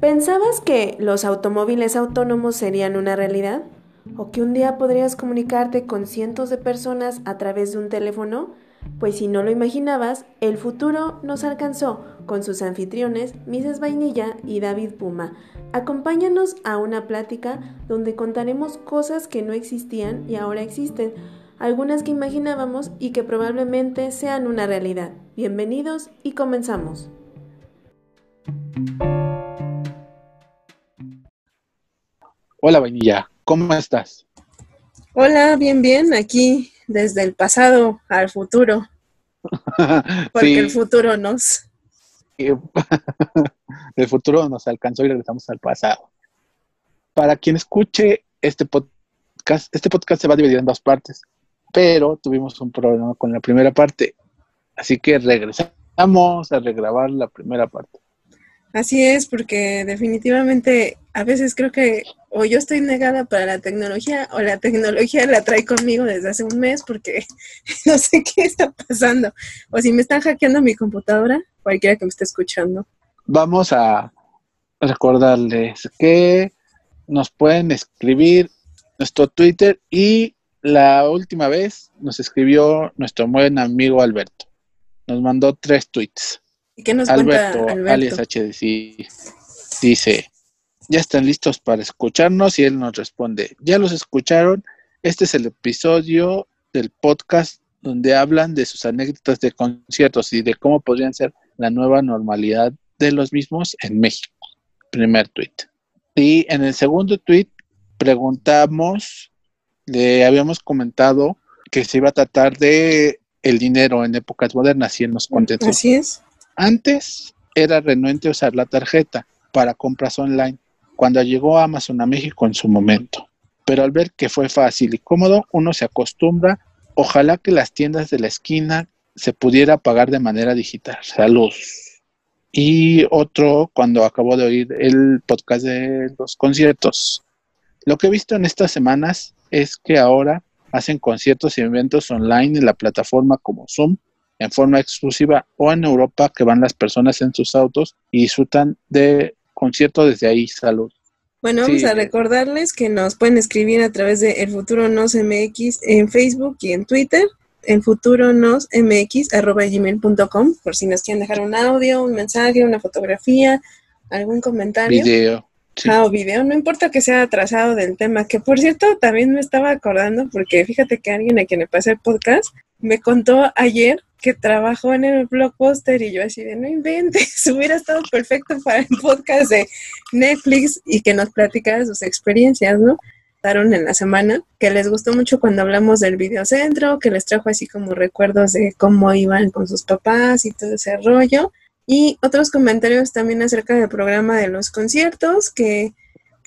¿Pensabas que los automóviles autónomos serían una realidad? ¿O que un día podrías comunicarte con cientos de personas a través de un teléfono? Pues si no lo imaginabas, el futuro nos alcanzó con sus anfitriones, Mrs. Vainilla y David Puma. Acompáñanos a una plática donde contaremos cosas que no existían y ahora existen, algunas que imaginábamos y que probablemente sean una realidad. Bienvenidos y comenzamos. Hola vainilla, ¿cómo estás? Hola, bien, bien, aquí desde el pasado al futuro. Porque el futuro nos... el futuro nos alcanzó y regresamos al pasado. Para quien escuche este podcast, este podcast se va a dividir en dos partes, pero tuvimos un problema con la primera parte, así que regresamos a regrabar la primera parte. Así es, porque definitivamente a veces creo que o yo estoy negada para la tecnología o la tecnología la trae conmigo desde hace un mes porque no sé qué está pasando. O si me están hackeando mi computadora, cualquiera que me esté escuchando. Vamos a recordarles que nos pueden escribir nuestro Twitter y la última vez nos escribió nuestro buen amigo Alberto. Nos mandó tres tweets. ¿Y qué nos Alberto, cuenta Alberto? alias HDC, dice, ya están listos para escucharnos y él nos responde, ya los escucharon, este es el episodio del podcast donde hablan de sus anécdotas de conciertos y de cómo podrían ser la nueva normalidad de los mismos en México. Primer tweet. Y en el segundo tweet preguntamos, le habíamos comentado que se iba a tratar de el dinero en épocas modernas y él nos contestó. Así es. Antes era renuente usar la tarjeta para compras online, cuando llegó Amazon a México en su momento. Pero al ver que fue fácil y cómodo, uno se acostumbra. Ojalá que las tiendas de la esquina se pudiera pagar de manera digital. Salud. Y otro, cuando acabo de oír el podcast de los conciertos. Lo que he visto en estas semanas es que ahora hacen conciertos y eventos online en la plataforma como Zoom en forma exclusiva o en Europa que van las personas en sus autos y disfrutan de conciertos desde ahí. Salud. Bueno, vamos a recordarles que nos pueden escribir a través de El Futuro Nos MX en Facebook y en Twitter, el futuro nos mx arroba gmail.com, por si nos quieren dejar un audio, un mensaje, una fotografía, algún comentario. Video. Ah, o video, no importa que sea atrasado del tema, que por cierto también me estaba acordando, porque fíjate que alguien a quien le pasé el podcast me contó ayer que trabajó en el blockbuster y yo así de no inventes, hubiera estado perfecto para el podcast de Netflix y que nos platicara sus experiencias, ¿no? En la semana, que les gustó mucho cuando hablamos del videocentro, que les trajo así como recuerdos de cómo iban con sus papás y todo ese rollo. Y otros comentarios también acerca del programa de los conciertos, que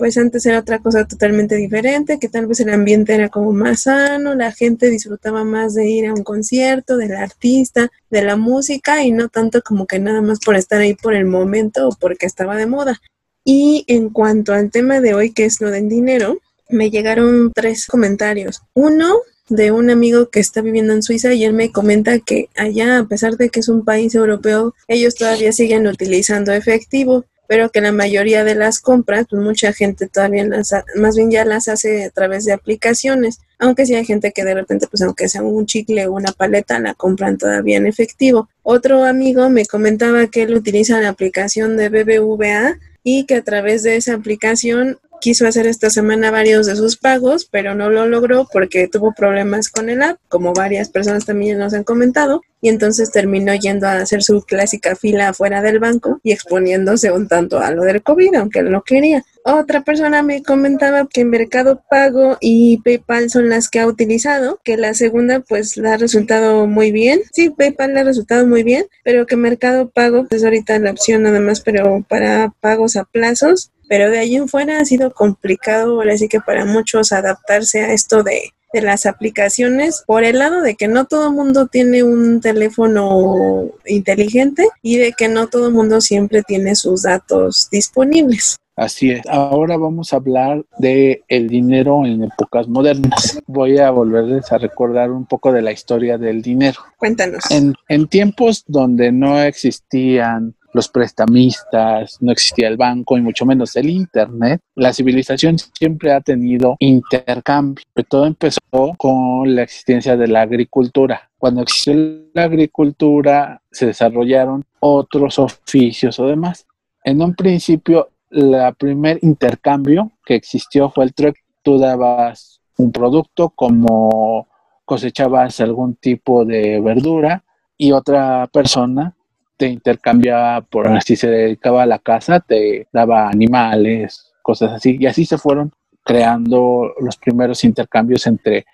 pues antes era otra cosa totalmente diferente, que tal vez el ambiente era como más sano, la gente disfrutaba más de ir a un concierto, del artista, de la música y no tanto como que nada más por estar ahí por el momento o porque estaba de moda. Y en cuanto al tema de hoy, que es lo del dinero, me llegaron tres comentarios. Uno de un amigo que está viviendo en Suiza y él me comenta que allá, a pesar de que es un país europeo, ellos todavía siguen utilizando efectivo pero que la mayoría de las compras, pues mucha gente todavía las, más bien ya las hace a través de aplicaciones, aunque sí hay gente que de repente, pues aunque sea un chicle o una paleta, la compran todavía en efectivo. Otro amigo me comentaba que él utiliza la aplicación de BBVA y que a través de esa aplicación quiso hacer esta semana varios de sus pagos, pero no lo logró porque tuvo problemas con el app, como varias personas también nos han comentado, y entonces terminó yendo a hacer su clásica fila afuera del banco y exponiéndose un tanto a lo del COVID, aunque él no quería. Otra persona me comentaba que Mercado Pago y PayPal son las que ha utilizado, que la segunda pues le ha resultado muy bien. Sí, PayPal le ha resultado muy bien, pero que Mercado Pago pues ahorita la opción nada más, pero para pagos a plazos pero de allí en fuera ha sido complicado, así que para muchos adaptarse a esto de, las aplicaciones por el lado de que no todo el mundo tiene un teléfono inteligente y de que no todo el mundo siempre tiene sus datos disponibles. Así es. Ahora vamos a hablar de el dinero en épocas modernas. Voy a volverles a recordar un poco de la historia del dinero. Cuéntanos. En, en tiempos donde no existían los prestamistas, no existía el banco y mucho menos el Internet, la civilización siempre ha tenido intercambio. Todo empezó con la existencia de la agricultura. Cuando existió la agricultura se desarrollaron otros oficios o demás. En un principio, el primer intercambio que existió fue el trueque. Tú dabas un producto como cosechabas algún tipo de verdura y otra persona te intercambiaba, por así se dedicaba a la casa, te daba animales, cosas así. Y así se fueron creando los primeros intercambios entre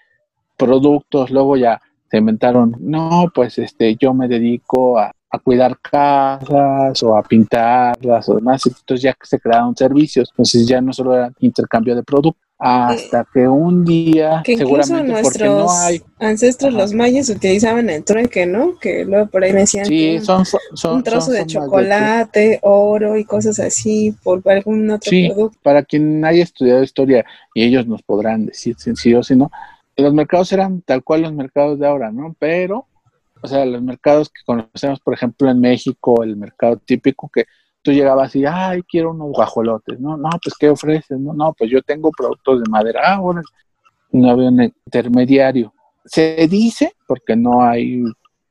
productos. Luego ya se inventaron, no, pues este, yo me dedico a, a cuidar casas o a pintarlas o demás. Entonces ya se crearon servicios. Entonces ya no solo era intercambio de productos hasta que un día que seguramente porque no hay ancestros los mayas utilizaban el trueque no que luego por ahí decían sí, son, son, un trozo de chocolate oro y cosas así por algún otro sí, producto. para quien haya estudiado historia y ellos nos podrán decir si sí o si no los mercados eran tal cual los mercados de ahora no pero o sea los mercados que conocemos por ejemplo en México el mercado típico que tú llegabas y, ay, quiero unos guajolotes, ¿no? No, pues, ¿qué ofreces? No, no, pues yo tengo productos de madera. Ah, bueno, no había un intermediario. Se dice, porque no hay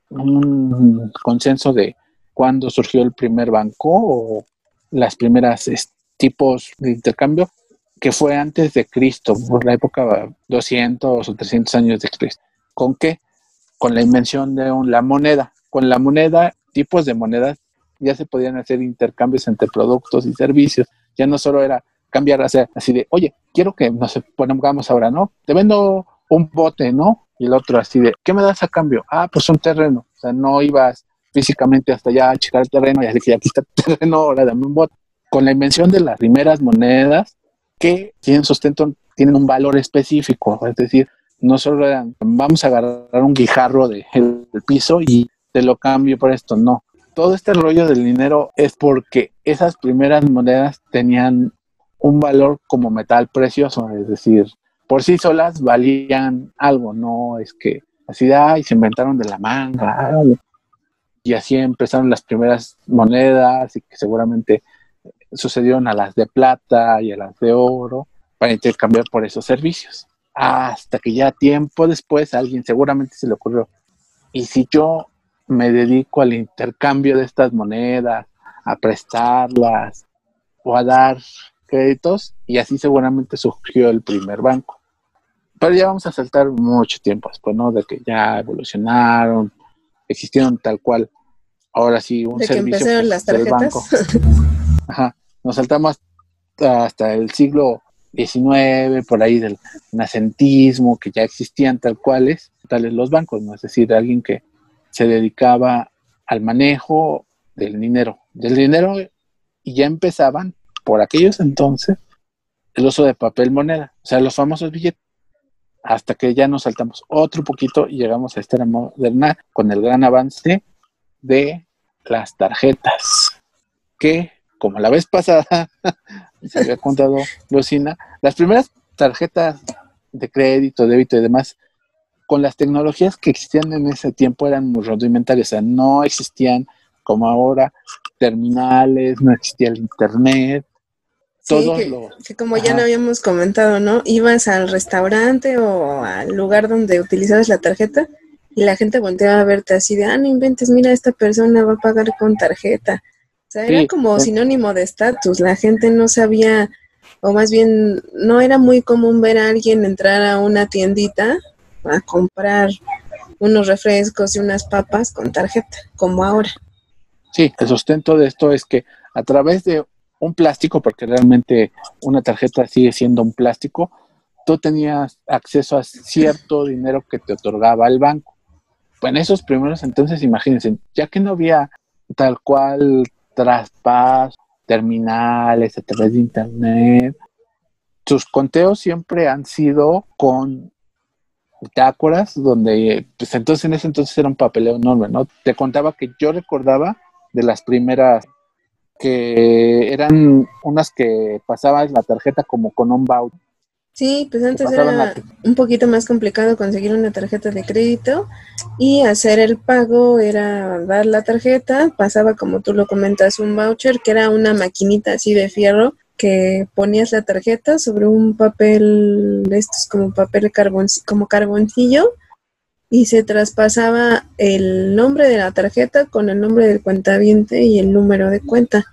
un consenso de cuándo surgió el primer banco o las primeras tipos de intercambio, que fue antes de Cristo, por la época 200 o 300 años de Cristo. ¿Con qué? Con la invención de la moneda. Con la moneda, tipos de monedas ya se podían hacer intercambios entre productos y servicios. Ya no solo era cambiar, o así de, oye, quiero que nos pongamos ahora, ¿no? Te vendo un bote, ¿no? Y el otro así de, ¿qué me das a cambio? Ah, pues un terreno. O sea, no ibas físicamente hasta allá a checar el terreno y así que aquí está el terreno, ahora dame un bote. Con la invención de las primeras monedas que tienen sustento, tienen un valor específico, es decir, no solo eran, vamos a agarrar un guijarro del piso y te lo cambio por esto, no todo este rollo del dinero es porque esas primeras monedas tenían un valor como metal precioso, es decir, por sí solas valían algo, no es que así de, se inventaron de la manga, y así empezaron las primeras monedas y que seguramente sucedieron a las de plata y a las de oro para intercambiar por esos servicios. Hasta que ya tiempo después alguien seguramente se le ocurrió, y si yo me dedico al intercambio de estas monedas, a prestarlas o a dar créditos y así seguramente surgió el primer banco. Pero ya vamos a saltar mucho tiempo después, ¿no? De que ya evolucionaron, existieron tal cual. Ahora sí, un de servicio que empezaron las tarjetas. banco. Ajá, nos saltamos hasta el siglo XIX, por ahí del nacentismo, que ya existían tal cuales, tales los bancos, ¿no? Es decir, alguien que se dedicaba al manejo del dinero, del dinero y ya empezaban por aquellos entonces el uso de papel moneda, o sea, los famosos billetes, hasta que ya nos saltamos otro poquito y llegamos a esta era moderna con el gran avance de las tarjetas, que como la vez pasada se había contado Lucina, las primeras tarjetas de crédito, débito y demás con las tecnologías que existían en ese tiempo eran muy rudimentarias, o sea, no existían como ahora terminales, no existía el internet. Todo que, como ya lo habíamos comentado, ¿no? Ibas al restaurante o al lugar donde utilizabas la tarjeta y la gente volteaba a verte así de, ah, no inventes, mira, esta persona va a pagar con tarjeta. O sea, era como sinónimo de estatus, la gente no sabía, o más bien, no era muy común ver a alguien entrar a una tiendita a comprar unos refrescos y unas papas con tarjeta, como ahora. Sí, el sustento de esto es que a través de un plástico, porque realmente una tarjeta sigue siendo un plástico, tú tenías acceso a cierto dinero que te otorgaba el banco. Pues en esos primeros entonces, imagínense, ya que no había tal cual traspaso, terminales a través de internet, sus conteos siempre han sido con bitácoras, donde, pues entonces en ese entonces era un papeleo enorme, ¿no? Te contaba que yo recordaba de las primeras que eran unas que pasabas la tarjeta como con un baúl Sí, pues antes era un poquito más complicado conseguir una tarjeta de crédito y hacer el pago era dar la tarjeta, pasaba como tú lo comentas un voucher que era una maquinita así de fierro que ponías la tarjeta sobre un papel de estos como papel carbon, como carboncillo y se traspasaba el nombre de la tarjeta con el nombre del cuentaviente y el número de cuenta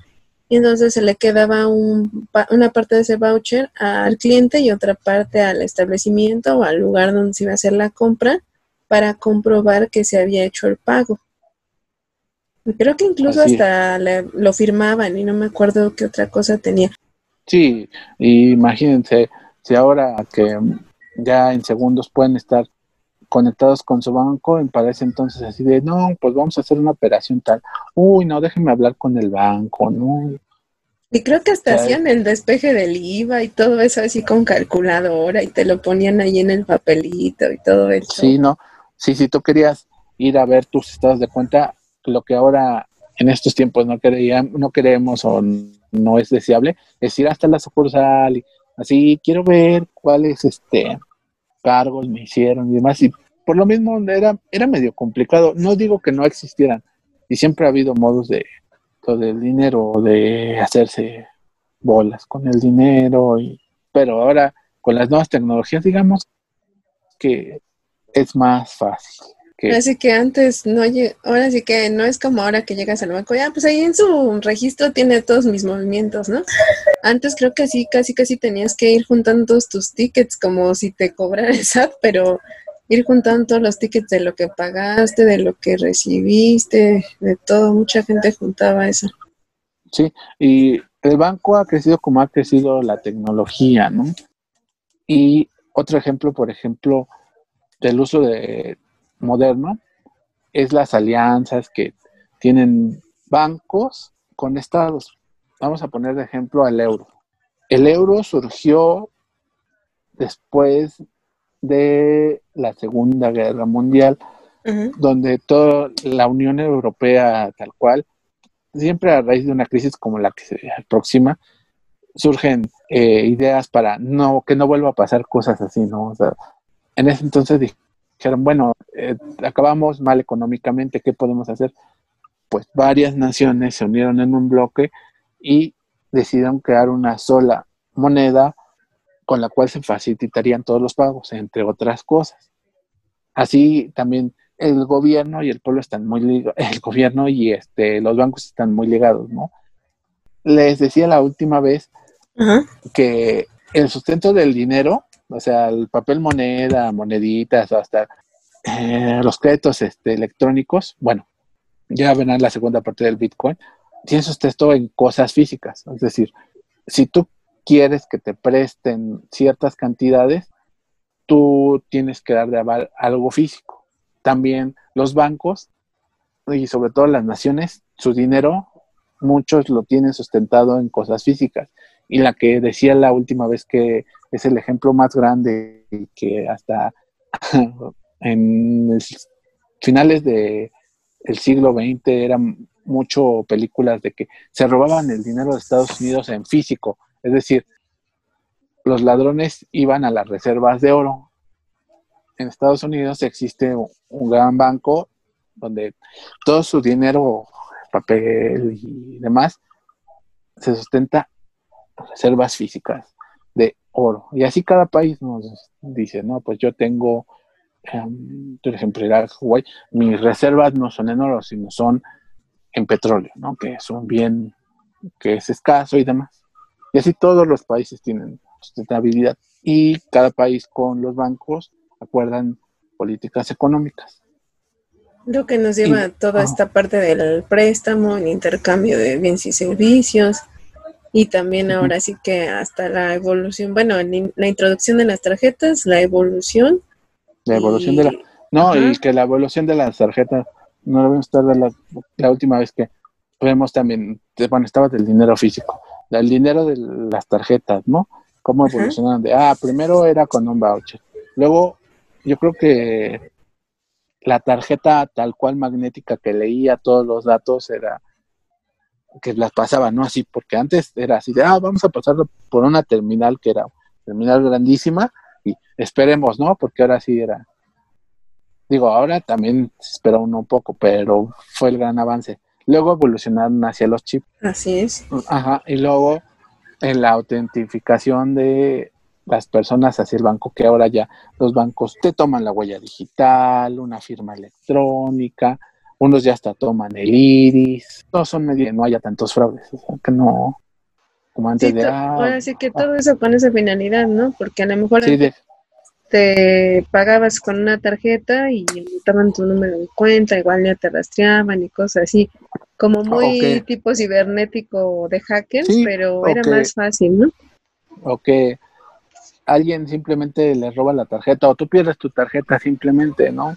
y entonces se le quedaba un, una parte de ese voucher al cliente y otra parte al establecimiento o al lugar donde se iba a hacer la compra para comprobar que se había hecho el pago. Creo que incluso hasta lo firmaban y no me acuerdo qué otra cosa tenía. Sí, imagínense, si ahora que ya en segundos pueden estar conectados con su banco, me parece entonces así de, no, pues vamos a hacer una operación tal. Uy, no, déjenme hablar con el banco, ¿no? Y creo que hasta hacían el despeje del IVA y todo eso así con calculadora y te lo ponían ahí en el papelito y todo eso. Sí, no. Sí, si tú querías ir a ver tus estados de cuenta, lo que ahora en estos tiempos no, queríamos, no queremos o no es deseable, es ir hasta la sucursal y así, quiero ver cuáles este cargos me hicieron y demás. Y por lo mismo era, era medio complicado. No digo que no existieran, y siempre ha habido modos de, del dinero, de hacerse bolas con el dinero, y, pero ahora con las nuevas tecnologías, digamos que es más fácil. Así que antes no ahora sí que no es como ahora que llegas al banco, ya pues ahí en su registro tiene todos mis movimientos, ¿no? Antes creo que sí, casi casi tenías que ir juntando todos tus tickets como si te cobrara el SAT, pero ir juntando todos los tickets de lo que pagaste, de lo que recibiste, de todo. Mucha gente juntaba eso. Sí, y el banco ha crecido como ha crecido la tecnología, ¿no? Y otro ejemplo, por ejemplo, del uso de moderno es las alianzas que tienen bancos con estados. Vamos a poner de ejemplo al euro. El euro surgió después de la Segunda Guerra Mundial, donde toda la Unión Europea tal cual, siempre a raíz de una crisis como la que se aproxima, surgen eh, ideas para no que no vuelva a pasar cosas así, ¿no? en ese entonces dijeron, bueno, eh, acabamos mal económicamente, ¿qué podemos hacer? Pues varias naciones se unieron en un bloque y decidieron crear una sola moneda con la cual se facilitarían todos los pagos, entre otras cosas. Así también el gobierno y el pueblo están muy ligados, el gobierno y este, los bancos están muy ligados, ¿no? Les decía la última vez que el sustento del dinero, o sea, el papel moneda, moneditas, hasta eh, los créditos este, electrónicos, bueno, ya verán la segunda parte del Bitcoin, tiene sustento en cosas físicas. Es decir, si tú quieres que te presten ciertas cantidades, tú tienes que dar de aval algo físico. También los bancos y sobre todo las naciones, su dinero, muchos lo tienen sustentado en cosas físicas. Y la que decía la última vez que es el ejemplo más grande que hasta en finales de el siglo XX eran mucho películas de que se robaban el dinero de Estados Unidos en físico es decir, los ladrones iban a las reservas de oro. En Estados Unidos existe un gran banco donde todo su dinero, papel y demás, se sustenta en reservas físicas de oro. Y así cada país nos dice, no, pues yo tengo, em, por ejemplo, en Hawái, mis reservas no son en oro, sino son en petróleo, ¿no? Que es un bien que es escaso y demás. Y así todos los países tienen sustentabilidad y cada país con los bancos acuerdan políticas económicas. Lo que nos lleva a toda esta parte del préstamo, el intercambio de bienes y servicios y también ahora sí que hasta la evolución, bueno, la introducción de las tarjetas, la evolución. La evolución de la... No, y que la evolución de las tarjetas, no lo vemos toda la, la última vez que vemos también, bueno, estaba del dinero físico el dinero de las tarjetas, ¿no? Cómo evolucionaron de, ah, primero era con un voucher. Luego, yo creo que la tarjeta tal cual magnética que leía todos los datos era que las pasaba, ¿no? Así, porque antes era así de, ah, vamos a pasarlo por una terminal que era terminal grandísima y esperemos, ¿no? Porque ahora sí era. Digo, ahora también se espera uno un poco, pero fue el gran avance. Luego evolucionaron hacia los chips. Así es. Ajá, y luego en la autentificación de las personas hacia el banco, que ahora ya los bancos te toman la huella digital, una firma electrónica, unos ya hasta toman el iris, todos son medios, no haya tantos fraudes, o sea, que no, como antes de... Ah, sí que todo eso con esa finalidad, ¿no? Porque a lo mejor te pagabas con una tarjeta y estaban tu número de cuenta, igual ya te rastreaban y cosas así, como ah, muy tipo cibernético de hackers, pero era más fácil, ¿no? O que alguien simplemente le roba la tarjeta o tú pierdes tu tarjeta simplemente, ¿no?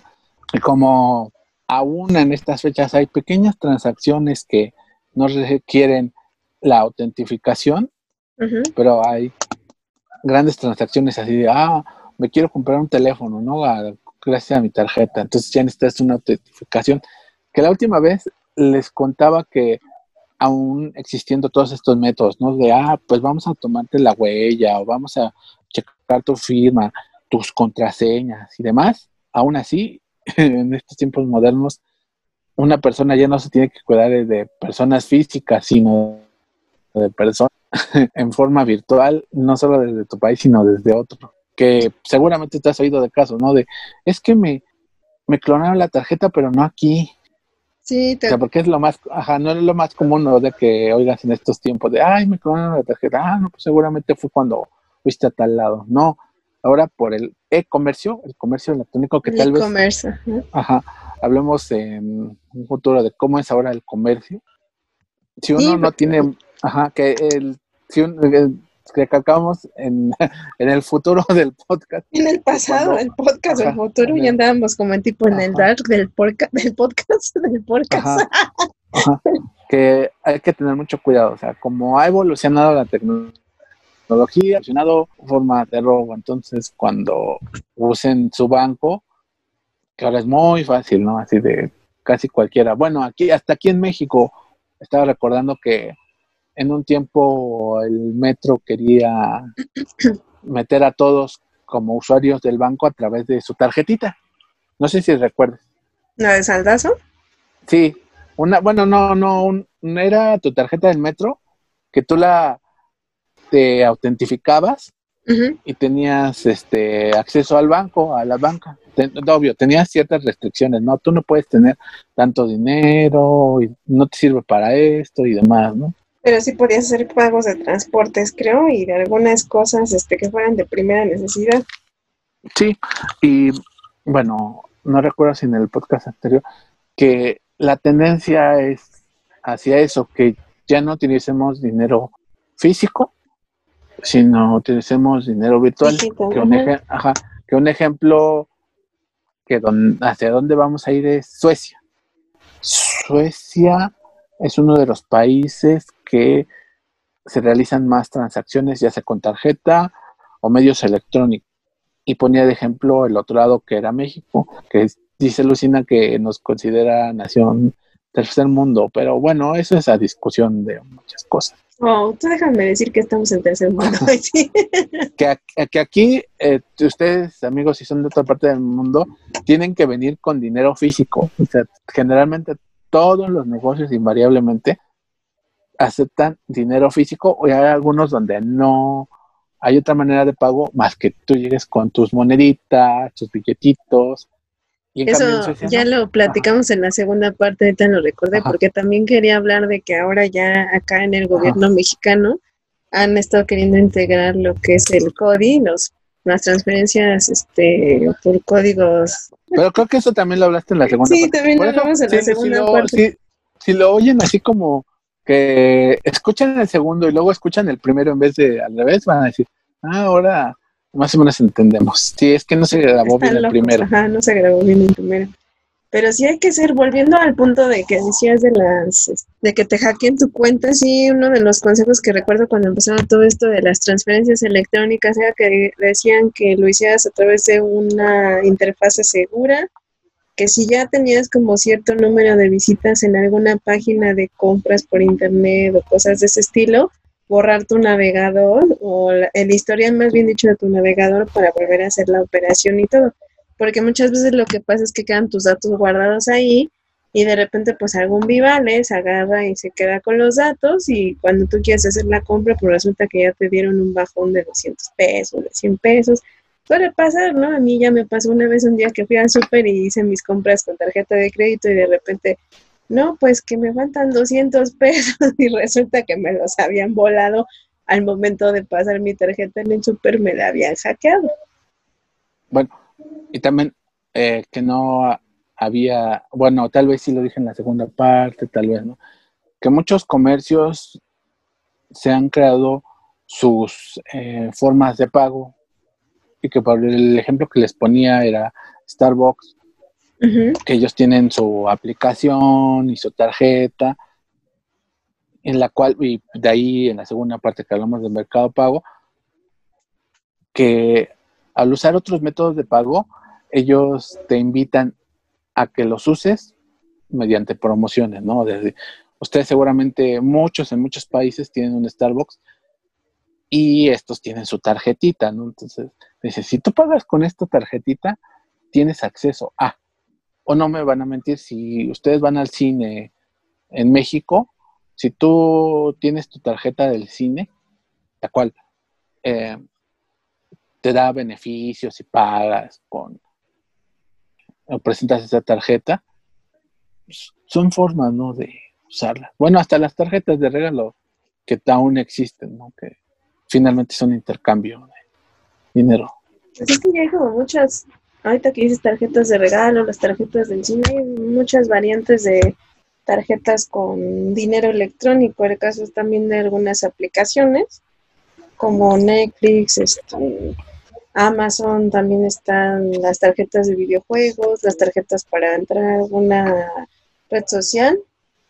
Y como aún en estas fechas hay pequeñas transacciones que no requieren la autentificación, pero hay grandes transacciones así de, ah, me quiero comprar un teléfono, ¿no? gracias a mi tarjeta. Entonces ya necesitas una autentificación. Que la última vez les contaba que aún existiendo todos estos métodos, ¿no? De, ah, pues vamos a tomarte la huella o vamos a checar tu firma, tus contraseñas y demás. Aún así, en estos tiempos modernos, una persona ya no se tiene que cuidar de, personas físicas, sino de personas en forma virtual, no solo desde tu país, sino desde otro. Que seguramente te has oído de casos, ¿no? De, es que me, me clonaron la tarjeta, pero no aquí. Sí, te... O sea, porque es lo más, ajá, no es lo más común, ¿no? De que oigas en estos tiempos de, ay, me clonaron la tarjeta. Ah, no, pues seguramente fue cuando fuiste a tal lado. No, ahora por el e-comercio, el comercio electrónico que tal vez... Ajá, hablemos en un futuro de cómo es ahora el comercio. Si uno no tiene, ajá, que el, si un, que calcamos en, en, el futuro del podcast. En el pasado, el podcast del futuro, ya andábamos como en tipo en el dark del, podcast, del podcast, del podcast. que hay que tener mucho cuidado, o sea, como ha evolucionado la tecnología, tecnología, funcionado forma de robo. Entonces, cuando usen su banco, que ahora es muy fácil, ¿no? Así de casi cualquiera. Bueno, aquí, hasta aquí en México, estaba recordando que en un tiempo el metro quería meter a todos como usuarios del banco a través de su tarjetita. No sé si recuerdas. ¿La de saldazo? Sí, una, bueno, no, no, no era tu tarjeta del metro, que tú la, te autentificabas y tenías este acceso al banco, a la banca. obvio, tenías ciertas restricciones, ¿no? Tú no puedes tener tanto dinero y no te sirve para esto y demás, ¿no? Pero sí podías hacer pagos de transportes, creo, y de algunas cosas este, que fueran de primera necesidad. Sí, y bueno, no recuerdo si en el podcast anterior que la tendencia es hacia eso, que ya no utilicemos dinero físico, si no utilicemos dinero virtual, que, un ejemplo que hacia dónde vamos a ir es Suecia. Suecia es uno de los países que se realizan más transacciones, ya sea con tarjeta o medios electrónicos. Y ponía de ejemplo el otro lado que era México, que dice Lucina que nos considera nación tercer mundo, pero bueno, eso es la discusión de muchas cosas. Oh, tú déjame decir que estamos en tercer mundo. que, que, aquí, eh, ustedes, amigos, si son de otra parte del mundo, tienen que venir con dinero físico. O sea, generalmente todos los negocios invariablemente aceptan dinero físico o hay algunos donde no hay otra manera de pago más que tú llegues con tus moneditas, tus billetitos, eso ya lo platicamos en la segunda parte, ahorita lo recordé, porque también quería hablar de que ahora ya acá en el gobierno mexicano han estado queriendo integrar lo que es el CODI, los, las transferencias este, por códigos. Pero creo que eso también lo hablaste en la segunda parte. Sí, también lo hablamos en la segunda parte. Si, lo oyen así como que escuchan el segundo y luego escuchan el primero en vez de al revés, van a decir, ah, ahora más o menos entendemos. Sí, es que no se grabó bien el primero. Ajá, no se grabó bien el primero. Pero sí hay que ser, volviendo al punto de que decías de las, de que te hackeen tu cuenta, sí, uno de los consejos que recuerdo cuando empezaron todo esto de las transferencias electrónicas era que decían que lo hicieras a través de una interfase segura, que si ya tenías como cierto número de visitas en alguna página de compras por internet o cosas de ese estilo, borrar tu navegador o el historial más bien dicho de tu navegador para volver a hacer la operación y todo. Porque muchas veces lo que pasa es que quedan tus datos guardados ahí y de repente pues algún vivales agarra y se queda con los datos y cuando tú quieres hacer la compra pues resulta que ya te dieron un bajón de 200 pesos, de 100 pesos. Suele pasar, ¿no? A mí ya me pasó una vez un día que fui al súper y hice mis compras con tarjeta de crédito y de repente no, pues que me faltan 200 pesos y resulta que me los habían volado al momento de pasar mi tarjeta en el súper, me la habían hackeado. Bueno, y también eh, que no había, bueno, tal vez sí lo dije en la segunda parte, tal vez, ¿no? Que muchos comercios se han creado sus eh, formas de pago y que por el ejemplo que les ponía era Starbucks, que ellos tienen su aplicación y su tarjeta, en la cual, y de ahí en la segunda parte que hablamos de mercado pago, que al usar otros métodos de pago, ellos te invitan a que los uses mediante promociones, ¿no? Desde, ustedes seguramente, muchos en muchos países tienen un Starbucks y estos tienen su tarjetita, ¿no? Entonces, dice, si tú pagas con esta tarjetita, tienes acceso a o no me van a mentir, si ustedes van al cine en México, si tú tienes tu tarjeta del cine, la cual eh, te da beneficios y pagas con o presentas esa tarjeta, pues, son formas, ¿no? De usarla. Bueno, hasta las tarjetas de regalo que aún existen, ¿no? Que finalmente son intercambio de dinero. Pues es que ya hay como muchas ahorita que dices tarjetas de regalo, las tarjetas del cine, hay muchas variantes de tarjetas con dinero electrónico. El caso es también de algunas aplicaciones como Netflix, este, Amazon, también están las tarjetas de videojuegos, las tarjetas para entrar a alguna red social,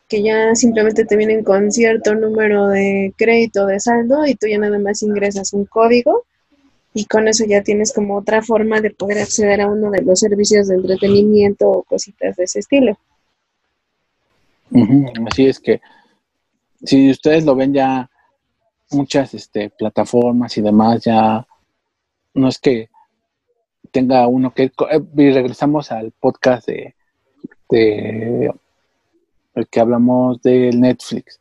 que ya simplemente te vienen con cierto número de crédito de saldo y tú ya nada más ingresas un código y con eso ya tienes como otra forma de poder acceder a uno de los servicios de entretenimiento o cositas de ese estilo. Así es que si ustedes lo ven ya muchas este, plataformas y demás ya no es que tenga uno que eh, y regresamos al podcast de, de el que hablamos del Netflix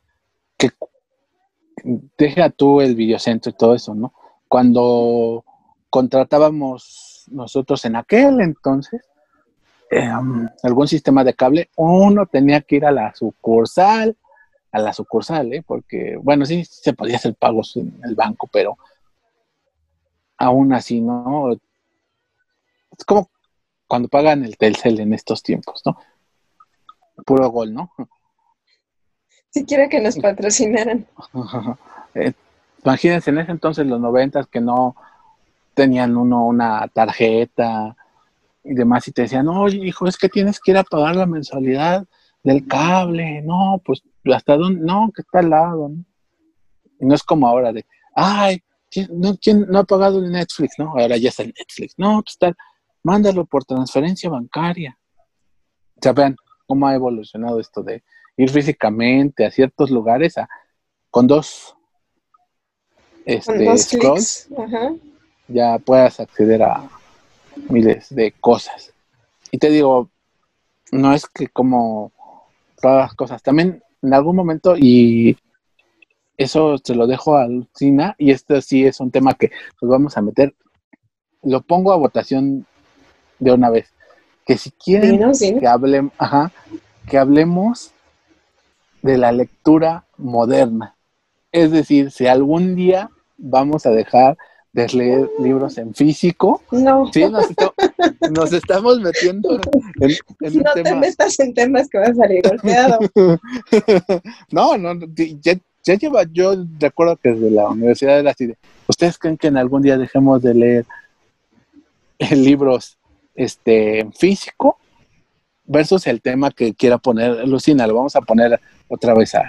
que deja tú el videocentro y todo eso, ¿no? Cuando contratábamos nosotros en aquel entonces em, algún sistema de cable, uno tenía que ir a la sucursal, a la sucursal, ¿eh? porque, bueno, sí se podía hacer pagos en el banco, pero aún así, ¿no? Es como cuando pagan el Telcel en estos tiempos, ¿no? Puro gol, ¿no? Si quiere que nos patrocinaran. Imagínense en ese entonces, los noventas, que no tenían uno una tarjeta y demás, y te decían, oye, hijo, es que tienes que ir a pagar la mensualidad del cable, no, pues, ¿hasta dónde? No, que está al lado, ¿no? Y no es como ahora de, ay, ¿quién no ha pagado el Netflix? No, ahora ya está el Netflix. No, pues está, mándalo por transferencia bancaria. O sea, vean cómo ha evolucionado esto de ir físicamente a ciertos lugares a, con dos este, scrolls, ya puedas acceder a miles de cosas. Y te digo, no es que como todas las cosas, también en algún momento, y eso se lo dejo a Lucina, y esto sí es un tema que nos vamos a meter, lo pongo a votación de una vez. Que si quieren que hablemos, ajá, que hablemos de la lectura moderna. Es decir, si algún día vamos a dejar de leer libros en físico. No. Sí, nos, estamos metiendo en, no te metas en temas que vas a salir golpeado. no, no, ya, ya, lleva, yo recuerdo que desde la Universidad de la Ciudad, ¿ustedes creen que en algún día dejemos de leer libros este, en físico? Versus el tema que quiera poner Lucina, lo vamos a poner otra vez a,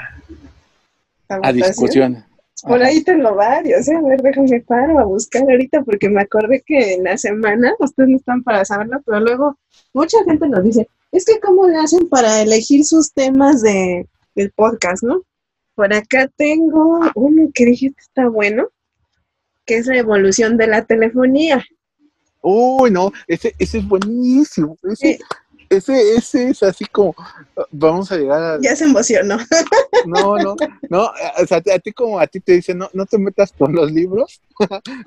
a discusión. Por ahí tengo varios, ¿eh? A ver, déjame paro a buscar ahorita porque me acordé que en la semana, ustedes no están para saberlo, pero luego mucha gente nos dice, es que cómo le hacen para elegir sus temas de, del podcast, ¿no? por acá tengo uno que dije que está bueno, que es la evolución de la telefonía. Uy, no, ese, ese es buenísimo. Ese, ese, ese es así como, vamos a llegar a... Ya se emocionó. No, no, no, o sea, a ti como a ti te dicen, no, no te metas con los libros.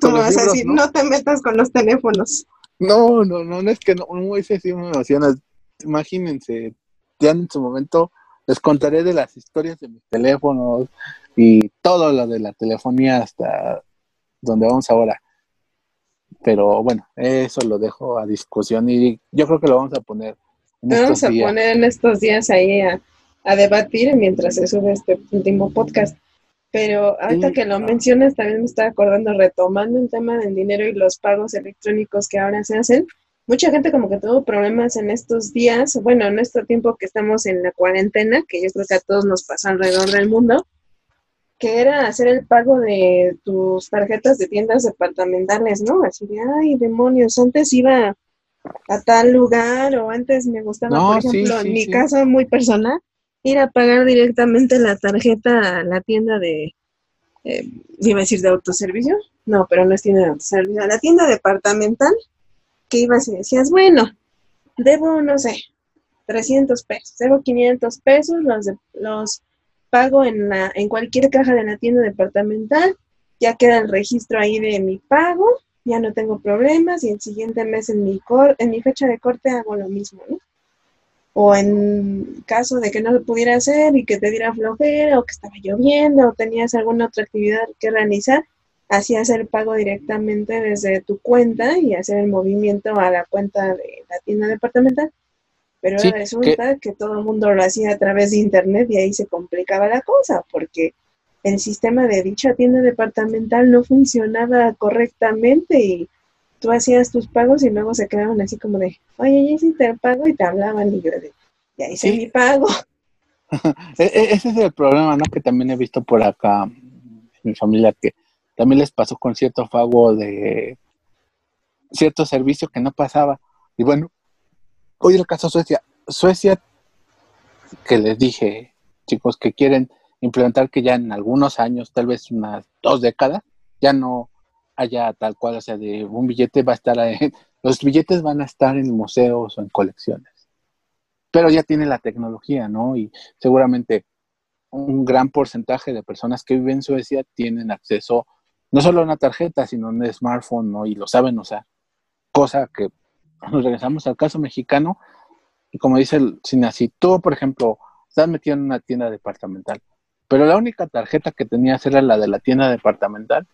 Tú vas a decir, ¿no? te metas con los teléfonos. No, no, no, no es que no, no ese sí me emociona. Imagínense, ya en su momento les contaré de las historias de mis teléfonos y todo lo de la telefonía hasta donde vamos ahora. Pero bueno, eso lo dejo a discusión y yo creo que lo vamos a poner vamos a poner en estos días ahí a, debatir mientras se sube este último podcast. Pero ahorita que lo mencionas, también me estaba acordando, retomando el tema del dinero y los pagos electrónicos que ahora se hacen. Mucha gente como que tuvo problemas en estos días, bueno, en este tiempo que estamos en la cuarentena, que yo creo que a todos nos pasa alrededor del mundo, que era hacer el pago de tus tarjetas de tiendas departamentales, ¿no? Así de, ay, demonios, antes iba a tal lugar o antes me gustaba, por ejemplo, en mi caso muy personal, ir a pagar directamente la tarjeta a la tienda de, eh, iba a decir de autoservicio, no, pero no es tienda de autoservicio, a la tienda departamental, que ibas y decías, bueno, debo, no sé, 300 pesos, debo 500 pesos, los, de, los pago en, la, en cualquier caja de la tienda departamental, ya queda el registro ahí de mi pago, ya no tengo problemas y el siguiente mes en mi, cor en mi fecha de corte hago lo mismo, ¿no? O en caso de que no lo pudiera hacer y que te diera flojera o que estaba lloviendo o tenías alguna otra actividad que realizar, hacías el pago directamente desde tu cuenta y hacer el movimiento a la cuenta de la tienda departamental pero resulta que... todo el mundo lo hacía a través de internet y ahí se complicaba la cosa, porque el sistema de dicha tienda departamental no funcionaba correctamente y tú hacías tus pagos y luego se quedaban así como de, oye, ya hiciste el pago y te hablaban y yo de, ya hice mi pago. E-, e-, ese es el problema, ¿no? Que también he visto por acá en mi familia que también les pasó con cierto pago de cierto servicio que no pasaba. Y bueno, Hoy el caso Suecia. Suecia, que les dije, chicos, que quieren implementar que ya en algunos años, tal vez unas dos décadas, ya no haya tal cual, o sea, de un billete va a estar, en, los billetes van a estar en museos o en colecciones. Pero ya tiene la tecnología, ¿no? Y seguramente un gran porcentaje de personas que viven en Suecia tienen acceso no solo a una tarjeta, sino a un smartphone, ¿no? Y lo saben usar. Cosa que nos regresamos al caso mexicano, y como dice el cine, si tú, por ejemplo, estás metido en una tienda departamental, pero la única tarjeta que tenías era la de la tienda departamental,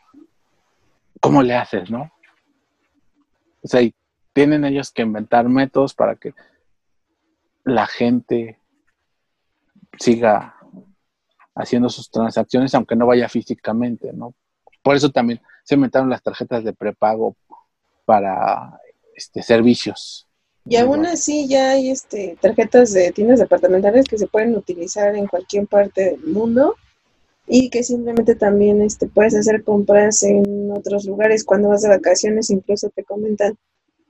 ¿cómo le haces, no? O sea, y tienen ellos que inventar métodos para que la gente siga haciendo sus transacciones, aunque no vaya físicamente, ¿no? Por eso también se inventaron las tarjetas de prepago para este, servicios. Y aún así ya hay este, tarjetas de tiendas departamentales que se pueden utilizar en cualquier parte del mundo y que simplemente también este, puedes hacer compras en otros lugares cuando vas de vacaciones, incluso te comentan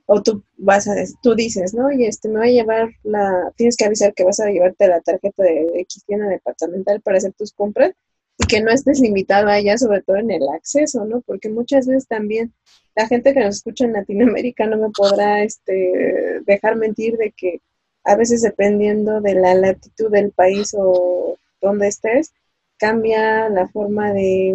o tú vas a, tú dices, ¿no? Y este, me voy a llevar la, tienes que avisar que vas a llevarte la tarjeta de X tienda departamental para hacer tus compras y que no estés limitado a ella, sobre todo en el acceso, ¿no? Porque muchas veces también la gente que nos escucha en Latinoamérica no me podrá este, dejar mentir de que a veces dependiendo de la latitud del país o donde estés, cambia la forma de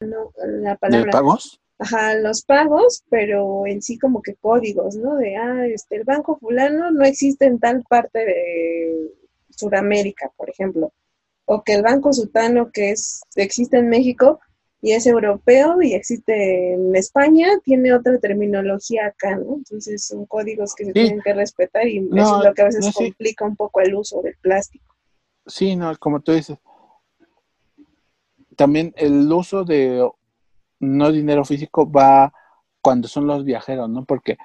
no, la palabra. ¿De pagos? Ajá, los pagos, pero en sí como que códigos, ¿no? De, ah, este, el banco fulano no existe en tal parte de Sudamérica, por ejemplo o que el Banco Sutano, que es, existe en México y es europeo y existe en España, tiene otra terminología acá, ¿no? Entonces son códigos que se tienen que respetar y eso es lo que a veces complica un poco el uso del plástico. Sí, no, como tú dices. También el uso de no dinero físico va cuando son los viajeros, ¿no? Porque,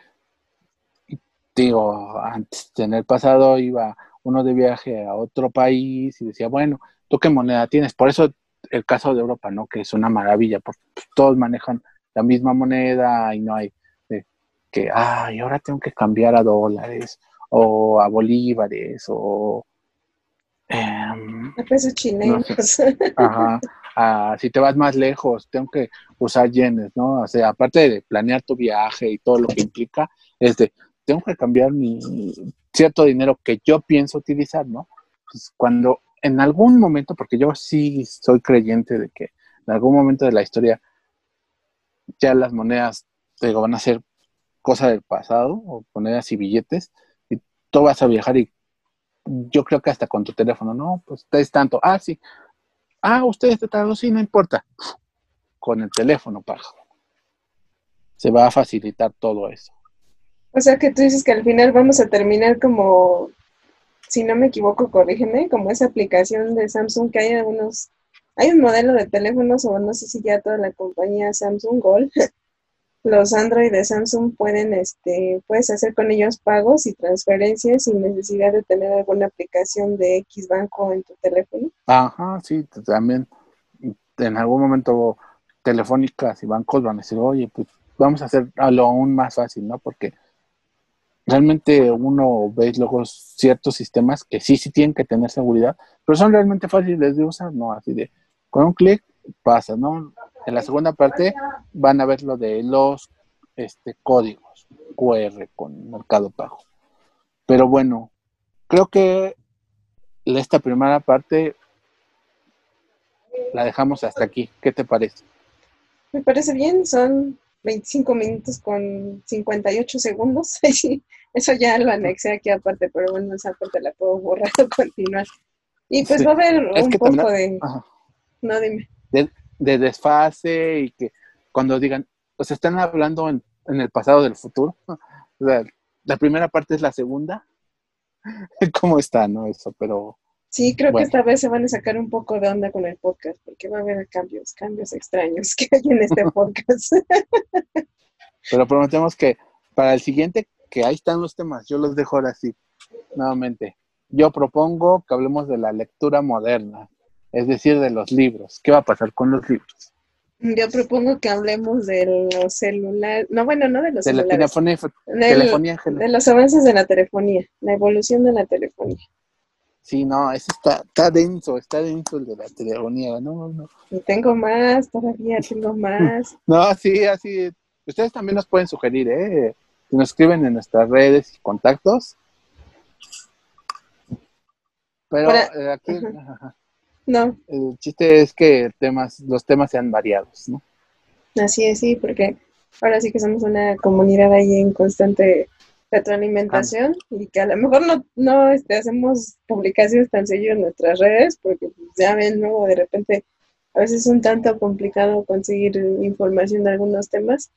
digo, antes en el pasado iba uno de viaje a otro país y decía, bueno, ¿tú qué moneda tienes? Por eso el caso de Europa, ¿no? Que es una maravilla, porque todos manejan la misma moneda y no hay que, ay, ahora tengo que cambiar a dólares o a bolívares o em, a pesos chilenos. ajá. Ah, si te vas más lejos, tengo que usar yenes, ¿no? O sea, aparte de planear tu viaje y todo lo que implica, es de, tengo que cambiar mi cierto dinero que yo pienso utilizar, ¿no? Pues cuando en algún momento, porque yo sí soy creyente de que en algún momento de la historia ya las monedas digo, van a ser cosa del pasado, o monedas y billetes, y tú vas a viajar y yo creo que hasta con tu teléfono, no, pues es tanto, ah, sí, Ah, ustedes trataron, sí, no importa. Con el teléfono, paja. Se va a facilitar todo eso. O sea que tú dices que al final vamos a terminar como, si no me equivoco, corrígeme, como esa aplicación de Samsung que hay algunos, hay un modelo de teléfonos o no sé si ya toda la compañía Samsung Gold los Android de Samsung pueden, este, puedes hacer con ellos pagos y transferencias sin necesidad de tener alguna aplicación de X banco en tu teléfono. Ajá, sí, también en algún momento telefónicas y bancos van a decir, oye, pues vamos a hacerlo aún más fácil, ¿no? Porque realmente uno ve luego ciertos sistemas que sí, sí tienen que tener seguridad, pero son realmente fáciles de usar, ¿no? Así de, con un clic pasa, ¿no? En la segunda parte van a ver lo de los este, códigos QR con Mercado Pago. Pero bueno, creo que esta primera parte la dejamos hasta aquí. ¿Qué te parece? Me parece bien, son 25 minutos con 58 segundos. Eso ya lo anexé aquí aparte, pero bueno, esa parte la puedo borrar o continuar. Y pues va a haber un poco de... No, dime de desfase y que cuando digan, o sea, están hablando en, el pasado del futuro. La, primera parte es la segunda. ¿Cómo está, no? Eso, pero... Sí, creo que esta vez se van a sacar un poco de onda con el podcast, porque va a haber cambios, cambios extraños que hay en este podcast. pero prometemos que para el siguiente, que ahí están los temas, yo los dejo ahora así, nuevamente. Yo propongo que hablemos de la lectura moderna es decir, de los libros. ¿Qué va a pasar con los libros? Yo propongo que hablemos de los celulares, no, bueno, no de los de celulares. La telefonía, de los avances de la telefonía, la evolución de la telefonía. Sí, no, eso está, está denso, está denso el de la telefonía, no, no. Y tengo más, todavía tengo más. no, sí, así, ustedes también nos pueden sugerir, ¿eh? Nos escriben en nuestras redes y contactos. Pero eh, aquí... No. El chiste es que temas, los temas sean variados, ¿no? Así es, sí, porque ahora sí que somos una comunidad ahí en constante retroalimentación y que a lo mejor no, no este, hacemos publicaciones tan seguido en nuestras redes, porque pues, ya ven, ¿no? De repente a veces es un tanto complicado conseguir información de algunos temas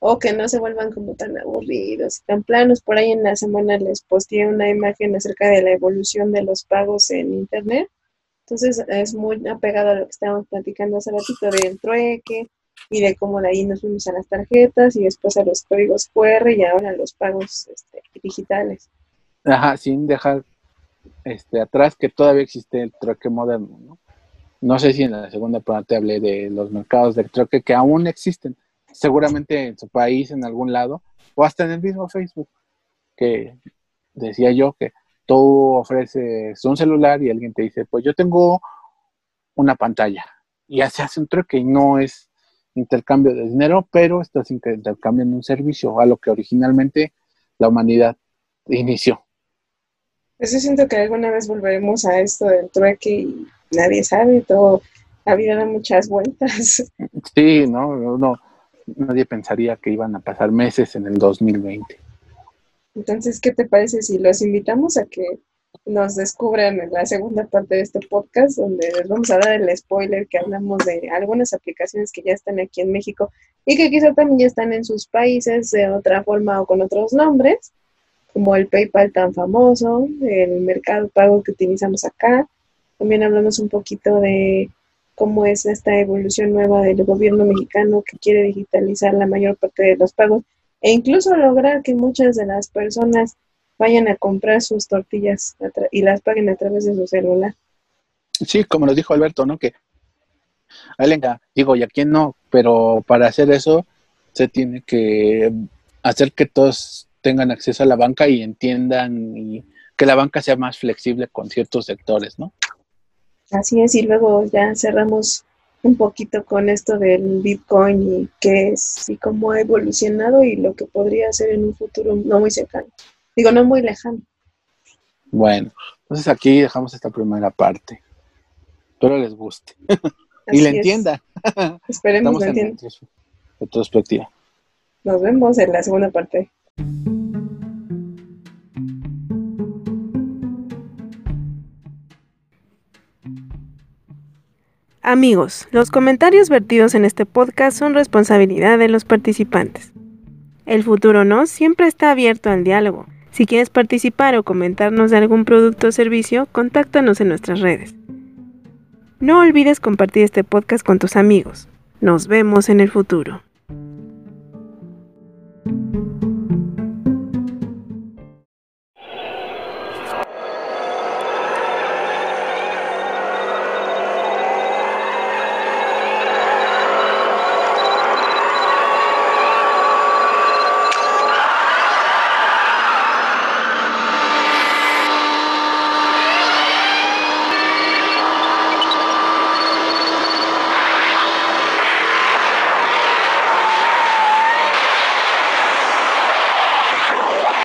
o que no se vuelvan como tan aburridos tan planos. Por ahí en la semana les posteé una imagen acerca de la evolución de los pagos en Internet entonces es muy apegado a lo que estábamos platicando hace ratito del trueque y de cómo de ahí nos fuimos a las tarjetas y después a los códigos QR y ahora a los pagos este, digitales. Ajá, sin dejar este, atrás que todavía existe el trueque moderno, ¿no? No sé si en la segunda parte hablé de los mercados del trueque que aún existen, seguramente en su país, en algún lado, o hasta en el mismo Facebook, que decía yo que tú ofreces un celular y alguien te dice, pues yo tengo una pantalla. Y ya se hace un truque y no es intercambio de dinero, pero estás intercambiando un servicio a lo que originalmente la humanidad inició. Pues yo siento que alguna vez volveremos a esto del trueque y nadie sabe, todo, la vida da muchas vueltas. Sí, no, no, nadie pensaría que iban a pasar meses en el 2020. Entonces, ¿qué te parece si los invitamos a que nos descubran en la segunda parte de este podcast, donde les vamos a dar el spoiler que hablamos de algunas aplicaciones que ya están aquí en México y que quizá también ya están en sus países de otra forma o con otros nombres, como el PayPal tan famoso, el mercado pago que utilizamos acá. También hablamos un poquito de cómo es esta evolución nueva del gobierno mexicano que quiere digitalizar la mayor parte de los pagos e incluso lograr que muchas de las personas vayan a comprar sus tortillas y las paguen a través de su celular. Sí, como nos dijo Alberto, ¿no? Que a digo, y a quién no, pero para hacer eso se tiene que hacer que todos tengan acceso a la banca y entiendan y que la banca sea más flexible con ciertos sectores, ¿no? Así es, y luego ya cerramos un poquito con esto del Bitcoin y qué es y cómo ha evolucionado y lo que podría ser en un futuro no muy cercano. Digo, no muy lejano. Bueno, entonces aquí dejamos esta primera parte. Espero les guste. y la entiendan. Esperemos que entiendan. Retrospectiva. Nos vemos en la segunda parte. Amigos, los comentarios vertidos en este podcast son responsabilidad de los participantes. El futuro no siempre está abierto al diálogo. Si quieres participar o comentarnos de algún producto o servicio, contáctanos en nuestras redes. No olvides compartir este podcast con tus amigos. Nos vemos en el futuro.